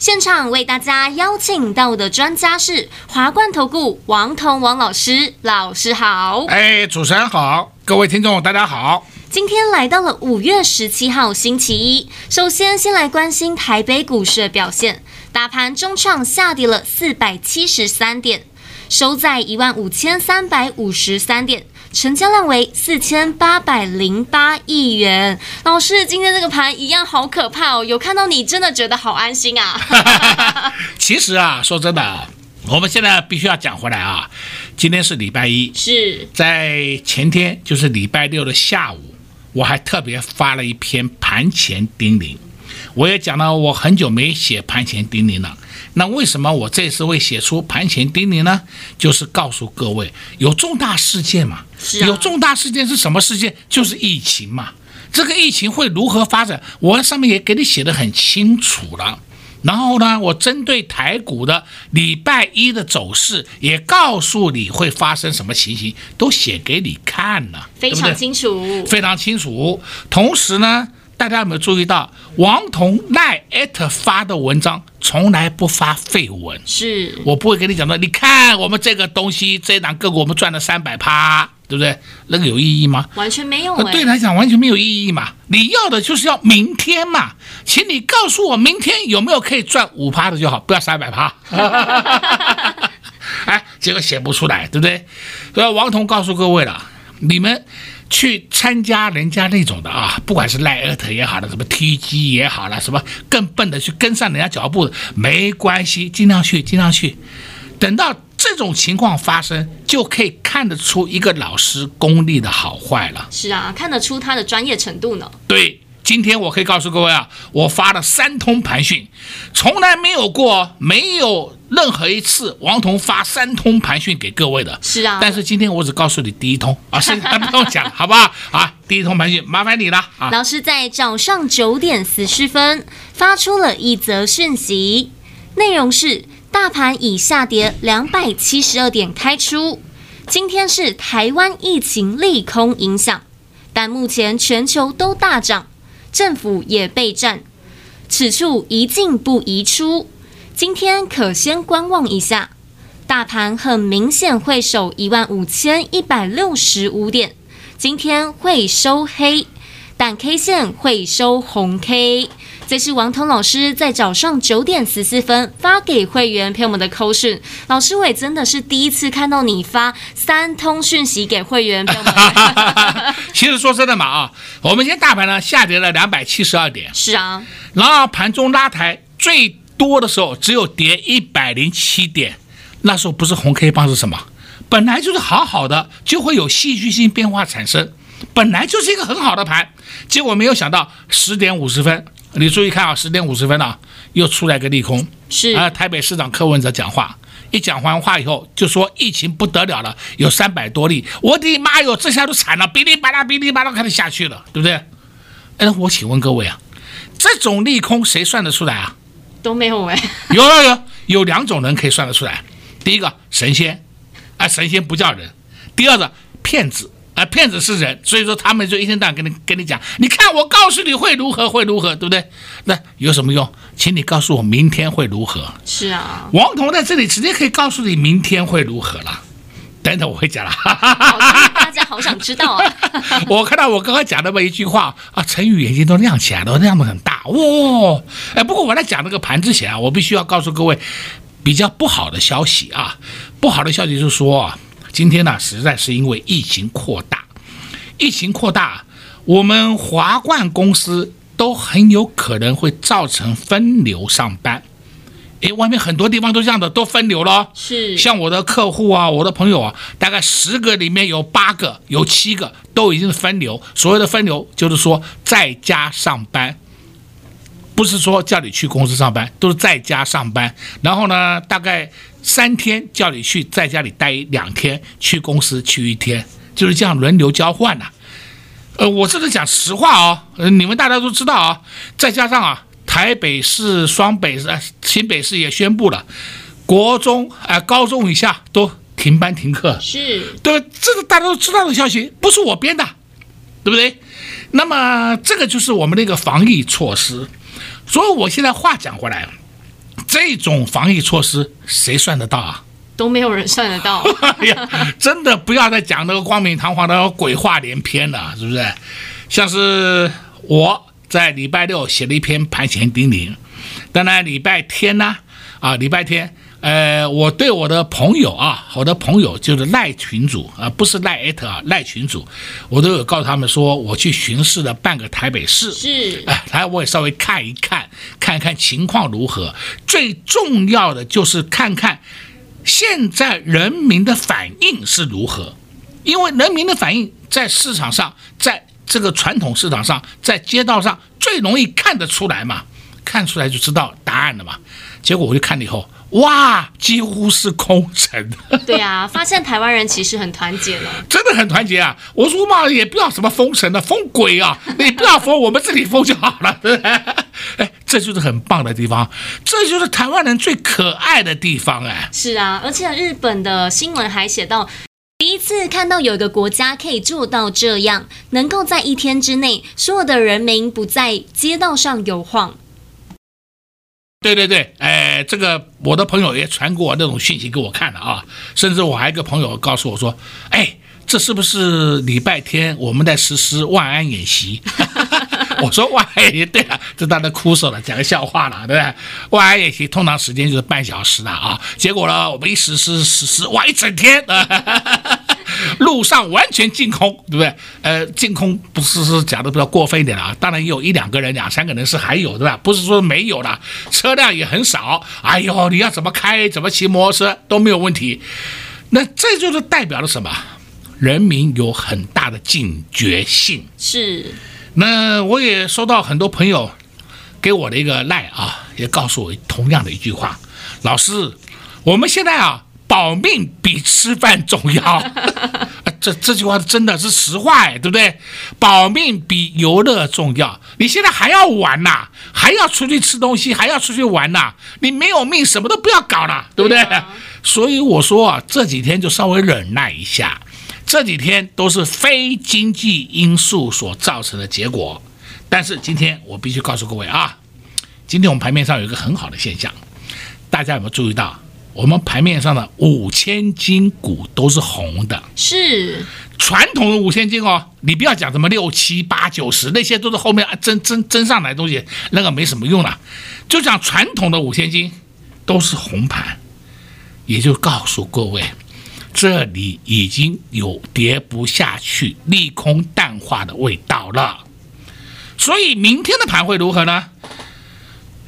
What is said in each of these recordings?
现场为大家邀请到的专家是华冠投顾王彤王老师，老师好。哎，主持人好，各位听众大家好。今天来到了五月十七号星期一，首先先来关心台北股市的表现，大盘中创下跌了四百七十三点，收在一万五千三百五十三点。成交量为四千八百零八亿元。老师，今天这个盘一样好可怕哦！有看到你，真的觉得好安心啊。其实啊，说真的啊，我们现在必须要讲回来啊。今天是礼拜一，是在前天就是礼拜六的下午，我还特别发了一篇盘前叮咛。我也讲了，我很久没写盘前叮咛了。那为什么我这次会写出盘前叮咛呢？就是告诉各位，有重大事件嘛。啊。有重大事件是什么事件？就是疫情嘛。这个疫情会如何发展？我上面也给你写得很清楚了。然后呢，我针对台股的礼拜一的走势，也告诉你会发生什么情形，都写给你看了，非常清楚，对对？非常清楚。同时呢。大家有没有注意到，王彤赖艾特发的文章从来不发废文？是我不会跟你讲的。你看我们这个东西，这档个股我们赚了三百趴，对不对？那个有意义吗？完全没有、欸。对他讲完全没有意义嘛。你要的就是要明天嘛，请你告诉我明天有没有可以赚五趴的就好，不要三百趴。哎，结果写不出来，对不对？所以王彤告诉各位了，你们。去参加人家那种的啊，不管是赖艾特也好了，什么 TG 也好了，什么更笨的去跟上人家脚步的，没关系，尽量去，尽量去。等到这种情况发生，就可以看得出一个老师功力的好坏了。是啊，看得出他的专业程度呢。对。今天我可以告诉各位啊，我发了三通盘讯，从来没有过，没有任何一次王彤发三通盘讯给各位的。是啊，但是今天我只告诉你第一通啊，剩下 不用讲，好不好？啊，第一通盘讯麻烦你了啊。老师在早上九点四十分发出了一则讯息，内容是大盘已下跌两百七十二点开出，今天是台湾疫情利空影响，但目前全球都大涨。政府也备战，此处宜进不宜出。今天可先观望一下，大盘很明显会守一万五千一百六十五点，今天会收黑，但 K 线会收红 K。这是王彤老师在早上九点十四分发给会员朋友们的口讯。老师，我也真的是第一次看到你发三通讯息给会员朋友们。其实说真的嘛啊，我们今天大盘呢下跌了两百七十二点。是啊，然后盘中拉抬最多的时候只有跌一百零七点，那时候不是红 K 棒是什么？本来就是好好的，就会有戏剧性变化产生，本来就是一个很好的盘，结果没有想到十点五十分。你注意看啊，十点五十分啊，又出来个利空，是。啊，台北市长柯文哲讲话，一讲完话以后就说疫情不得了了，有三百多例，我的妈哟，这下都惨了，哔哩吧啦，哔哩吧啦开始下去了，对不对？哎，我请问各位啊，这种利空谁算得出来啊？都没有哎，有有有，有两种人可以算得出来，第一个神仙，啊神仙不叫人，第二个骗子。啊，骗子是人，所以说他们就一天到晚跟你跟你讲，你看我告诉你会如何会如何，对不对？那有什么用？请你告诉我明天会如何？是啊，王彤在这里直接可以告诉你明天会如何了。等等，我会讲了。好，大家好想知道啊。我看到我刚刚讲那么一句话啊，陈宇眼睛都亮起来了，亮得很大哇、哦！哎，不过我在讲那个盘之前啊，我必须要告诉各位比较不好的消息啊，不好的消息就是说啊。今天呢，实在是因为疫情扩大，疫情扩大，我们华冠公司都很有可能会造成分流上班。诶，外面很多地方都这样的，都分流了。是，像我的客户啊，我的朋友啊，大概十个里面有八个、有七个都已经是分流。所谓的分流，就是说在家上班。不是说叫你去公司上班，都是在家上班。然后呢，大概三天叫你去在家里待两天，去公司去一天，就是这样轮流交换呐、啊。呃，我这是讲实话哦，呃，你们大家都知道啊。再加上啊，台北市、双北市、新北市也宣布了，国中啊、呃、高中以下都停班停课。是，对，这个大家都知道的消息，不是我编的，对不对？那么这个就是我们的一个防疫措施。所以我现在话讲回来，这种防疫措施谁算得到啊？都没有人算得到。哎呀，真的不要再讲那个冠冕堂皇的鬼话连篇了，是不是？像是我在礼拜六写了一篇盘前叮咛，当然礼拜天呢，啊，礼拜天。呃，我对我的朋友啊，我的朋友就是赖群主啊，不是赖艾特啊，赖群主，我都有告诉他们说，我去巡视了半个台北市，是，哎，来我也稍微看一看，看看情况如何。最重要的就是看看现在人民的反应是如何，因为人民的反应在市场上，在这个传统市场上，在街道上最容易看得出来嘛，看出来就知道答案了嘛。结果我就看了以后。哇，几乎是空城。对啊，发现台湾人其实很团结了，真的很团结啊！我说嘛，也不要什么封城的，封鬼啊！你不要封，我们自己封就好了。哎，这就是很棒的地方，这就是台湾人最可爱的地方哎。是啊，而且日本的新闻还写到，第一次看到有一个国家可以做到这样，能够在一天之内，所有的人民不在街道上游晃。对对对，哎，这个我的朋友也传过那种讯息给我看了啊，甚至我还有一个朋友告诉我说，哎，这是不是礼拜天我们在实施万安演习？我说万安演习，对啊，这当然哭死了，讲个笑话了，对不对？万安演习通常时间就是半小时的啊，结果呢，我们一实施实施哇一整天啊。路上完全净空，对不对？呃，净空不是是讲的比较过分一点了啊，当然也有一两个人、两三个人是还有，对吧？不是说没有了，车辆也很少。哎呦，你要怎么开、怎么骑摩托车都没有问题。那这就是代表了什么？人民有很大的警觉性。是。那我也收到很多朋友给我的一个赖啊，也告诉我同样的一句话：老师，我们现在啊。保命比吃饭重要，这这句话真的是实话哎，对不对？保命比游乐重要。你现在还要玩呐、啊？还要出去吃东西？还要出去玩呐、啊？你没有命，什么都不要搞了，对不对？啊、所以我说啊，这几天就稍微忍耐一下。这几天都是非经济因素所造成的结果。但是今天我必须告诉各位啊，今天我们盘面上有一个很好的现象，大家有没有注意到？我们盘面上的五千金股都是红的，是传统的五千金哦。你不要讲什么六七八九十，那些都是后面增增增上来的东西，那个没什么用了。就讲传统的五千金都是红盘，也就告诉各位，这里已经有跌不下去、利空淡化的味道了。所以明天的盘会如何呢？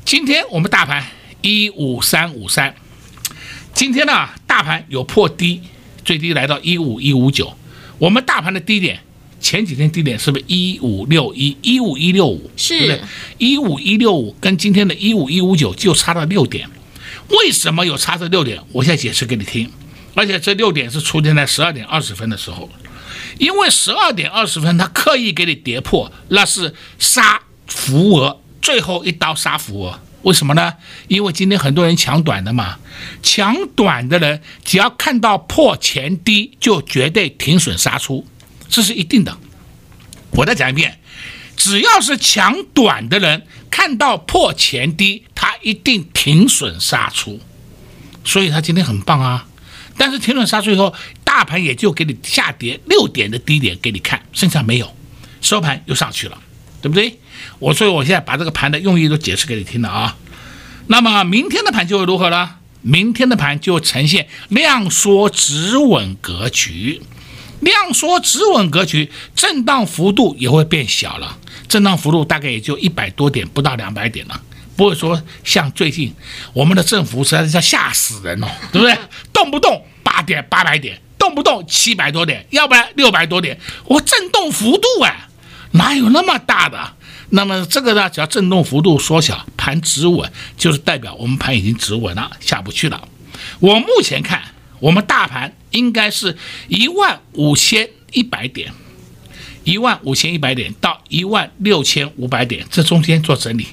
今天我们大盘一五三五三。今天呢，大盘有破低，最低来到一五一五九。我们大盘的低点，前几天低点是不是一五六一、一五一六五？是，对不对？一五一六五跟今天的一五一五九就差了六点。为什么有差这六点？我现在解释给你听。而且这六点是出现在十二点二十分的时候，因为十二点二十分它刻意给你跌破，那是杀浮额，最后一刀杀浮额。为什么呢？因为今天很多人抢短的嘛，抢短的人只要看到破前低，就绝对停损杀出，这是一定的。我再讲一遍，只要是抢短的人看到破前低，他一定停损杀出。所以他今天很棒啊，但是停损杀出以后，大盘也就给你下跌六点的低点给你看，剩下没有，收盘又上去了。对不对？我所以我现在把这个盘的用意都解释给你听了啊。那么明天的盘就会如何呢？明天的盘就呈现量缩止稳格局，量缩止稳格局，震荡幅度也会变小了，震荡幅度大概也就一百多点，不到两百点了，不会说像最近我们的振幅实在是要吓死人哦，对不对？动不动八点、八百点，动不动七百多点，要不然六百多点，我震动幅度哎。哪有那么大的？那么这个呢，只要震动幅度缩小，盘止稳，就是代表我们盘已经止稳了，下不去了。我目前看，我们大盘应该是一万五千一百点，一万五千一百点到一万六千五百点，这中间做整理，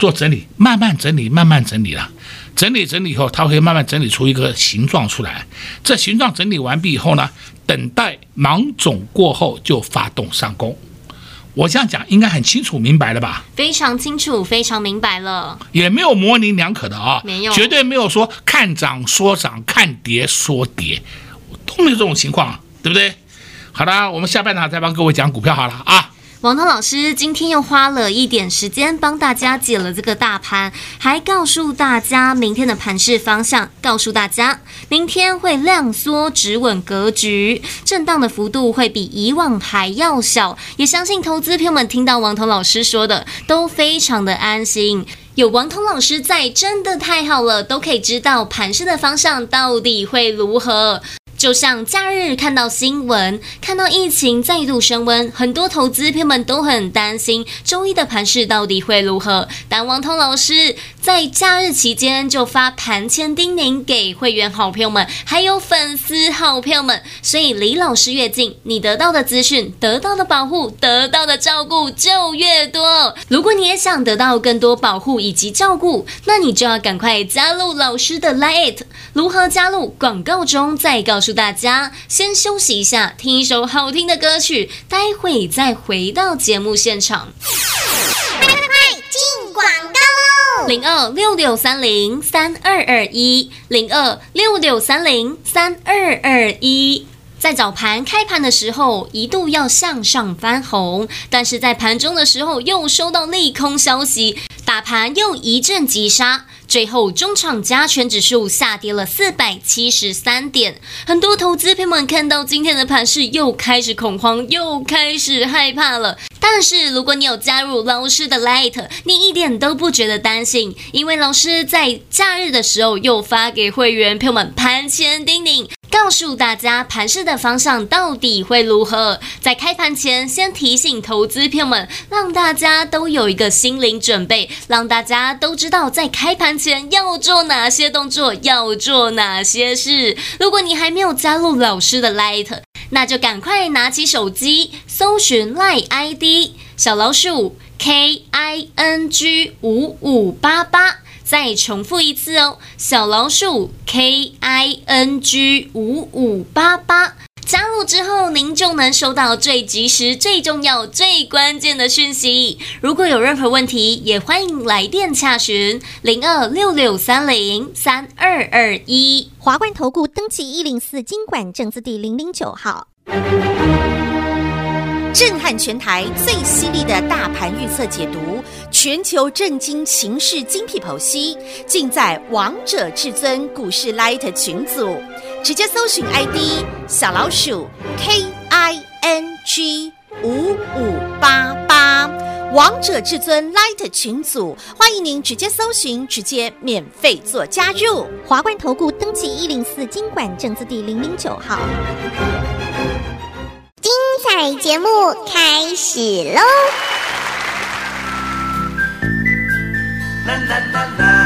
做整理，慢慢整理，慢慢整理了。整理整理以后，它会慢慢整理出一个形状出来。这形状整理完毕以后呢，等待芒种过后就发动上攻。我这样讲应该很清楚明白了吧？非常清楚，非常明白了。也没有模棱两可的啊，没有，绝对没有说看涨说涨，看跌说跌，都没有这种情况，对不对？好的，我们下半场再帮各位讲股票好了啊。王涛老师今天又花了一点时间帮大家解了这个大盘，还告诉大家明天的盘势方向，告诉大家明天会量缩止稳格局，震荡的幅度会比以往还要小。也相信投资朋友们听到王涛老师说的都非常的安心，有王彤老师在，真的太好了，都可以知道盘势的方向到底会如何。就像假日看到新闻，看到疫情再度升温，很多投资朋友们都很担心周一的盘势到底会如何。但王通老师在假日期间就发盘前叮咛给会员好朋友们，还有粉丝好朋友们，所以离老师越近，你得到的资讯、得到的保护、得到的照顾就越多。如果你也想得到更多保护以及照顾，那你就要赶快加入老师的 Line。如何加入？广告中再告诉。大家先休息一下，听一首好听的歌曲，待会再回到节目现场。快快快，进广！零二六六三零三二二一，零二六六三零三二二一。在早盘开盘的时候，一度要向上翻红，但是在盘中的时候又收到利空消息，大盘又一阵急杀。最后，中场加权指数下跌了四百七十三点，很多投资朋友们看到今天的盘势，又开始恐慌，又开始害怕了。但是，如果你有加入老师的 Light，你一点都不觉得担心，因为老师在假日的时候又发给会员朋友们盘前叮咛。告诉大家盘势的方向到底会如何？在开盘前先提醒投资朋友们，让大家都有一个心灵准备，让大家都知道在开盘前要做哪些动作，要做哪些事。如果你还没有加入老师的 Light，那就赶快拿起手机搜寻 Light ID 小老鼠 K I N G 五五八八。再重复一次哦，小老鼠 K I N G 五五八八，加入之后，您就能收到最及时、最重要、最关键的讯息。如果有任何问题，也欢迎来电洽询零二六六三零三二二一。华冠投顾登记一零四金管证字第零零九号。震撼全台最犀利的大盘预测解读，全球震惊情势精辟剖析，尽在王者至尊股市 Light 群组。直接搜寻 ID 小老鼠 K I N G 五五八八，王者至尊 Light 群组，欢迎您直接搜寻，直接免费做加入。华冠投顾登记一零四金管证字第零零九号。精彩节目开始喽！啦啦啦啦，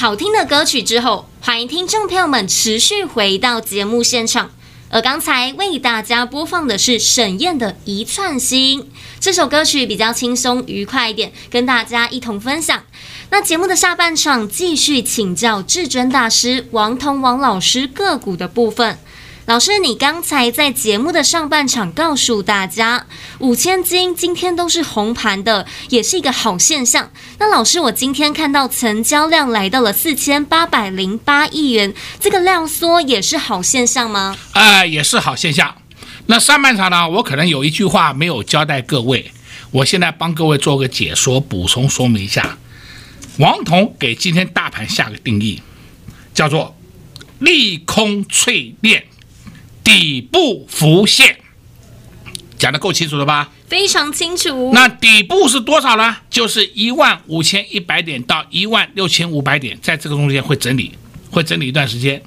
好听的歌曲之后，欢迎听众朋友们持续回到节目现场。而刚才为大家播放的是沈燕的《一串心》这首歌曲，比较轻松愉快一点，跟大家一同分享。那节目的下半场继续请教至尊大师王彤王老师个股的部分。老师，你刚才在节目的上半场告诉大家，五千金今天都是红盘的，也是一个好现象。那老师，我今天看到成交量来到了四千八百零八亿元，这个量缩也是好现象吗？呃，也是好现象。那上半场呢，我可能有一句话没有交代各位，我现在帮各位做个解说，补充说明一下。王彤给今天大盘下个定义，叫做利空淬炼。底部浮现，讲得够清楚了吧？非常清楚。那底部是多少呢？就是一万五千一百点到一万六千五百点，在这个中间会整理，会整理一段时间。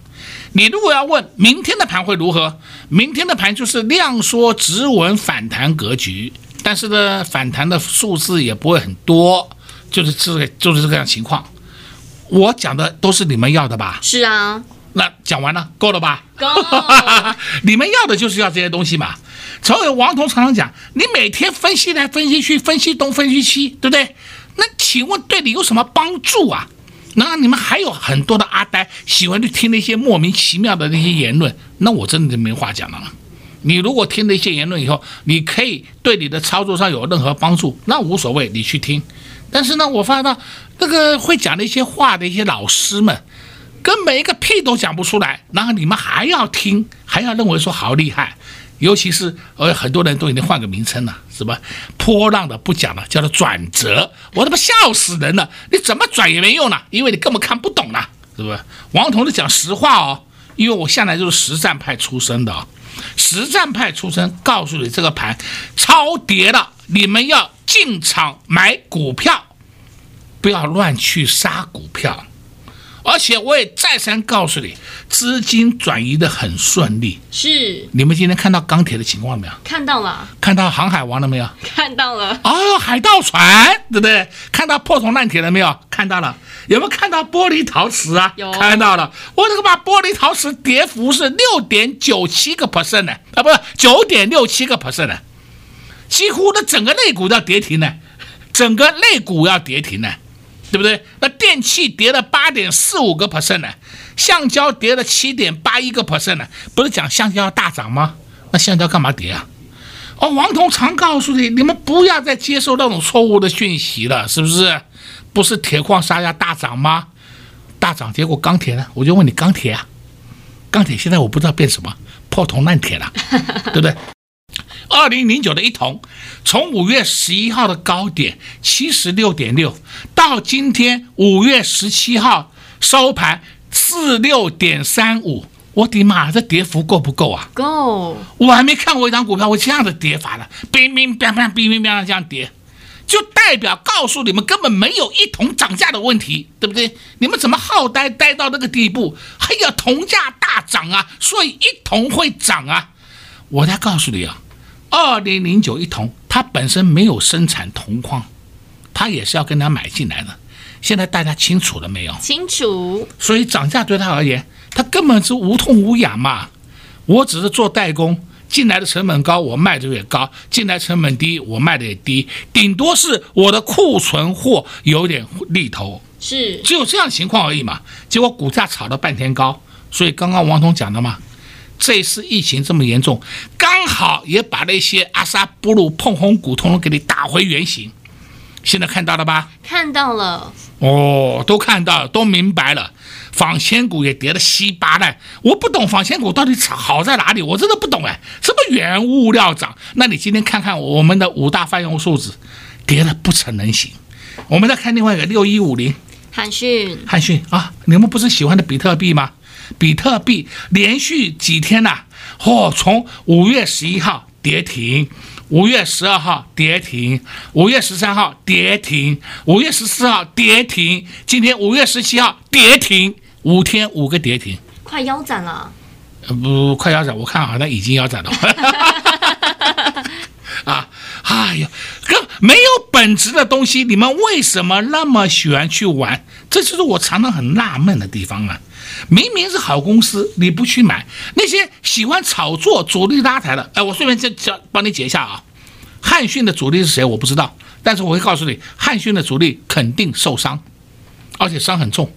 你如果要问明天的盘会如何，明天的盘就是量缩止稳反弹格局，但是呢，反弹的数字也不会很多，就是这个就是这个样情况。我讲的都是你们要的吧？是啊。那讲完了，够了吧？够。你们要的就是要这些东西嘛。所以王彤常常讲，你每天分析来分析去，分析东分析西，对不对？那请问对你有什么帮助啊？那你们还有很多的阿呆喜欢去听那些莫名其妙的那些言论，那我真的就没话讲了。你如果听那些言论以后，你可以对你的操作上有任何帮助，那无所谓，你去听。但是呢，我发现到那个会讲那些话的一些老师们。跟每一个屁都讲不出来，然后你们还要听，还要认为说好厉害，尤其是呃很多人都已经换个名称了，是吧？波浪的不讲了，叫做转折，我他妈笑死人了！你怎么转也没用了，因为你根本看不懂了，是不是？王同志讲实话哦，因为我向来就是实战派出身的，实战派出身，告诉你这个盘超跌了，你们要进场买股票，不要乱去杀股票。而且我也再三告诉你，资金转移的很顺利。是，你们今天看到钢铁的情况了没有？看到了。看到航海王了没有？看到了。哦，海盗船，对不对？看到破铜烂铁了没有？看到了。有没有看到玻璃陶瓷啊？有。看到了。我这个把玻璃陶瓷跌幅是六点九七个 percent 呢？啊，不是九点六七个 percent 呢？几乎的整个类股都要跌停呢，整个类股要跌停呢。对不对？那电器跌了八点四五个 percent 呢，橡胶跌了七点八一个 percent 呢。不是讲橡胶要大涨吗？那橡胶干嘛跌啊？哦，王彤常告诉你，你们不要再接受那种错误的讯息了，是不是？不是铁矿砂要大涨吗？大涨，结果钢铁呢？我就问你，钢铁啊，钢铁现在我不知道变什么，破铜烂铁了，对不对？二零零九的一铜，从五月十一号的高点七十六点六，到今天五月十七号收盘四六点三五，我的妈，这跌幅够不够啊？够。我还没看过一张股票会这样的跌法的，乒乒乓乓，乒乒乓乓这样跌。就代表告诉你们根本没有一铜涨价的问题，对不对？你们怎么好呆呆到那个地步？还要铜价大涨啊，所以一铜会涨啊。我再告诉你啊，二零零九一铜，它本身没有生产铜矿，它也是要跟他买进来的。现在大家清楚了没有？清楚。所以涨价对他而言，他根本是无痛无痒嘛。我只是做代工。进来的成本高，我卖的也高；进来成本低，我卖的也低。顶多是我的库存货有点利头，是只有这样情况而已嘛。结果股价炒了半天高，所以刚刚王彤讲的嘛，这次疫情这么严重，刚好也把那些阿萨布鲁碰红股通通给你打回原形。现在看到了吧？看到了。哦，都看到了，都明白了。仿仙股也跌得稀巴烂，我不懂仿仙股到底好在哪里，我真的不懂哎。什么原物料涨？那你今天看看我们的五大泛用数字，跌得不成人形。我们再看另外一个六一五零，汉讯，汉讯啊，你们不是喜欢的比特币吗？比特币连续几天呐、啊，哦，从五月十一号跌停。五月十二号跌停，五月十三号跌停，五月十四号跌停，今天五月十七号跌停，五天五个跌停，快腰斩了。呃，不，快腰斩，我看好像已经腰斩了。啊，哎呀，哥，没有本质的东西，你们为什么那么喜欢去玩？这就是我常常很纳闷的地方啊。明明是好公司，你不去买，那些喜欢炒作、主力拉抬的，哎，我顺便再教帮你解一下啊。汉讯的主力是谁？我不知道，但是我会告诉你，汉讯的主力肯定受伤，而且伤很重，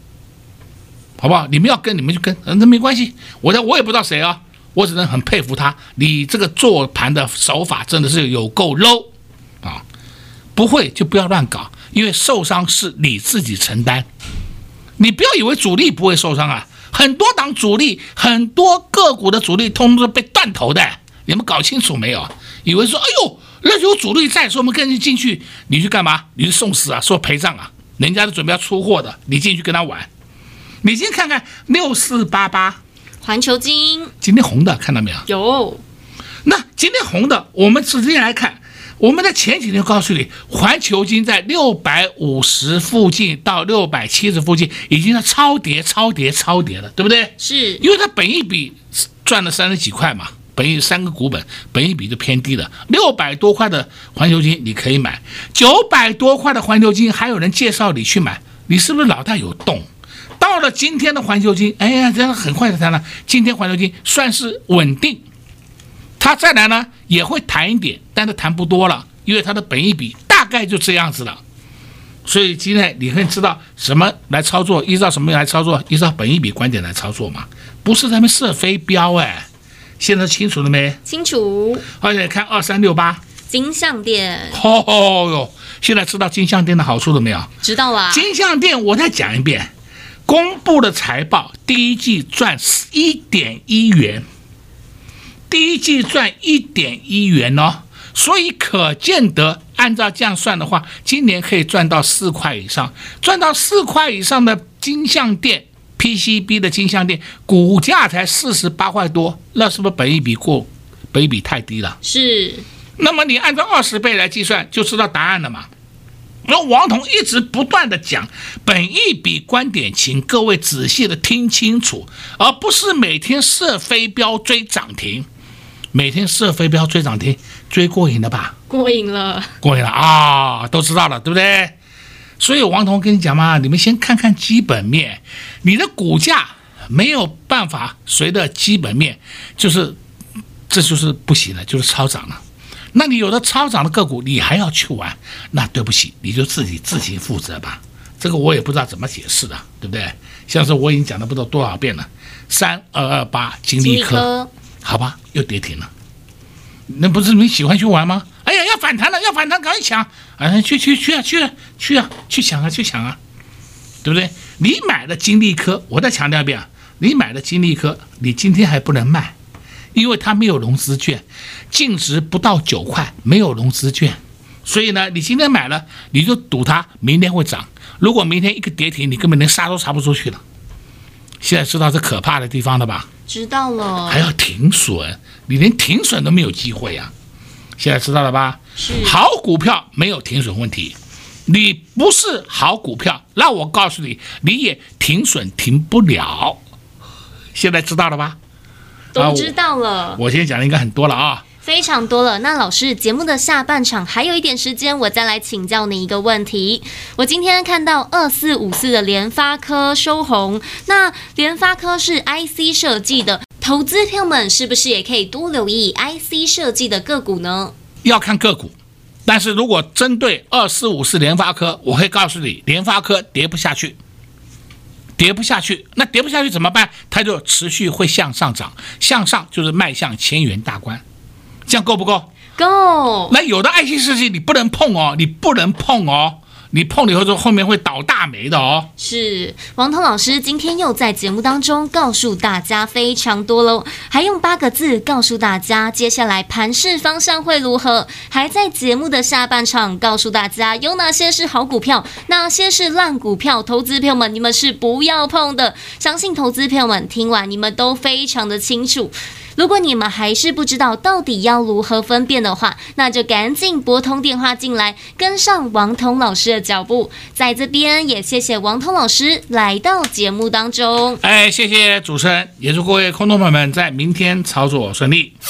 好不好？你们要跟你们就跟，那没关系。我我也不知道谁啊，我只能很佩服他，你这个做盘的手法真的是有够 low 啊！不会就不要乱搞，因为受伤是你自己承担。你不要以为主力不会受伤啊，很多档主力，很多个股的主力，通通是被断头的。你们搞清楚没有？以为说，哎呦。那有主力在，说我们跟着进去，你去干嘛？你去送死啊？说陪葬啊？人家都准备要出货的，你进去跟他玩。你先看看六四八八环球金，今天红的看到没有？有。那今天红的，我们直接来看。我们在前几天告诉你，环球金在六百五十附近到六百七十附近，已经是超跌、超跌、超跌了，对不对？是。因为它本一比赚了三十几块嘛。本一三个股本，本一比就偏低了。六百多块的环球金你可以买，九百多块的环球金还有人介绍你去买，你是不是脑袋有洞？到了今天的环球金，哎呀，这样很快的弹了。今天环球金算是稳定，它再来呢也会谈一点，但是谈不多了，因为它的本益比大概就这样子了。所以今天你可以知道什么来操作，依照什么来操作？依照本益比观点来操作嘛，不是他们射飞镖哎。现在清楚了没？清楚。而且看二三六八金像电。哦哟，现在知道金像店的好处了没有？知道了。金像店，我再讲一遍，公布的财报，第一季赚一点一元，第一季赚一点一元哦，所以可见得，按照这样算的话，今年可以赚到四块以上，赚到四块以上的金像店。PCB 的金像店股价才四十八块多，那是不是本一比过？本一比太低了。是。那么你按照二十倍来计算，就知道答案了嘛？那王彤一直不断的讲本一比观点，请各位仔细的听清楚，而不是每天射飞镖追涨停，每天射飞镖追涨停，追过瘾了吧？过瘾了，过瘾了啊！都知道了，对不对？所以王彤跟你讲嘛，你们先看看基本面，你的股价没有办法随着基本面，就是这就是不行了，就是超涨了。那你有的超涨的个股，你还要去玩，那对不起，你就自己自行负责吧。这个我也不知道怎么解释的，对不对？像是我已经讲了不知道多少遍了，三二二八金利科，好吧，又跌停了。那不是你喜欢去玩吗？哎呀，要反弹了，要反弹，赶紧抢！哎，去去去啊，去啊，去啊，去抢啊，去抢啊，对不对？你买的金利科，我再强调一遍啊，你买的金利科，你今天还不能卖，因为它没有融资券，净值不到九块，没有融资券，所以呢，你今天买了，你就赌它明天会涨。如果明天一个跌停，你根本连杀都杀不出去了。现在知道这可怕的地方了吧？知道了。还要停损，你连停损都没有机会呀、啊。现在知道了吧？是好股票没有停损问题，你不是好股票，那我告诉你，你也停损停不了。现在知道了吧？都知道了。我今天讲的应该很多了啊。非常多了。那老师，节目的下半场还有一点时间，我再来请教你一个问题。我今天看到二四五四的联发科收红，那联发科是 IC 设计的，投资票们是不是也可以多留意 IC 设计的个股呢？要看个股，但是如果针对二四五四联发科，我会告诉你，联发科跌不下去，跌不下去，那跌不下去怎么办？它就持续会向上涨，向上就是迈向千元大关。这样够不够？够。那有的爱心设计你不能碰哦，你不能碰哦，你碰了以后就后面会倒大霉的哦。是，王涛老师今天又在节目当中告诉大家非常多喽，还用八个字告诉大家接下来盘势方向会如何，还在节目的下半场告诉大家有哪些是好股票，哪些是烂股票，投资朋友们你们是不要碰的。相信投资朋友们听完你们都非常的清楚。如果你们还是不知道到底要如何分辨的话，那就赶紧拨通电话进来，跟上王彤老师的脚步。在这边也谢谢王彤老师来到节目当中。哎，谢谢主持人，也祝各位空头朋友们在明天操作顺利。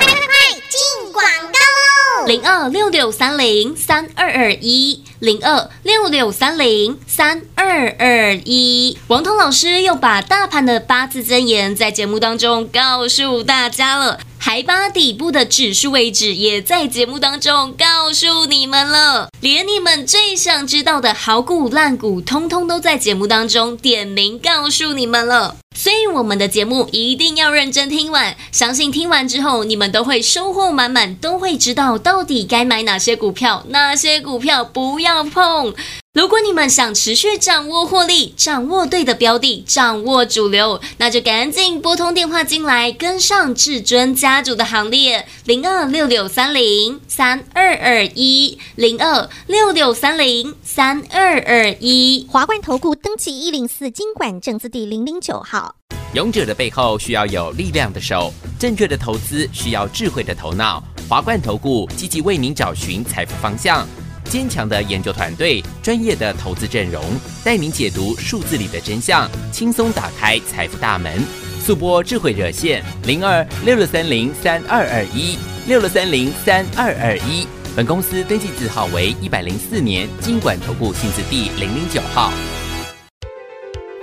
快进广告喽零二六六三零三二二一，零二六六三零三二二一。王彤老师又把大盘的八字真言在节目当中告诉大家了，还把底部的指数位置也在节目当中告诉你们了，连你们最想知道的好股烂股，通通都在节目当中点名告诉你们了。所以我们的节目一定要认真听完，相信听完之后你们都会收获满满，都会知道到底该买哪些股票，哪些股票不要碰。如果你们想持续掌握获利，掌握对的标的，掌握主流，那就赶紧拨通电话进来，跟上至尊家族的行列，零二六六三零三二二一，零二六六三零三二二一。华冠投顾登记一零四经管证字第零零九号。勇者的背后需要有力量的手，正确的投资需要智慧的头脑。华冠投顾积极为您找寻财富方向。坚强的研究团队，专业的投资阵容，带您解读数字里的真相，轻松打开财富大门。速播智慧热线零二六六三零三二二一六六三零三二二一。本公司登记字号为一百零四年金管投顾新字第零零九号。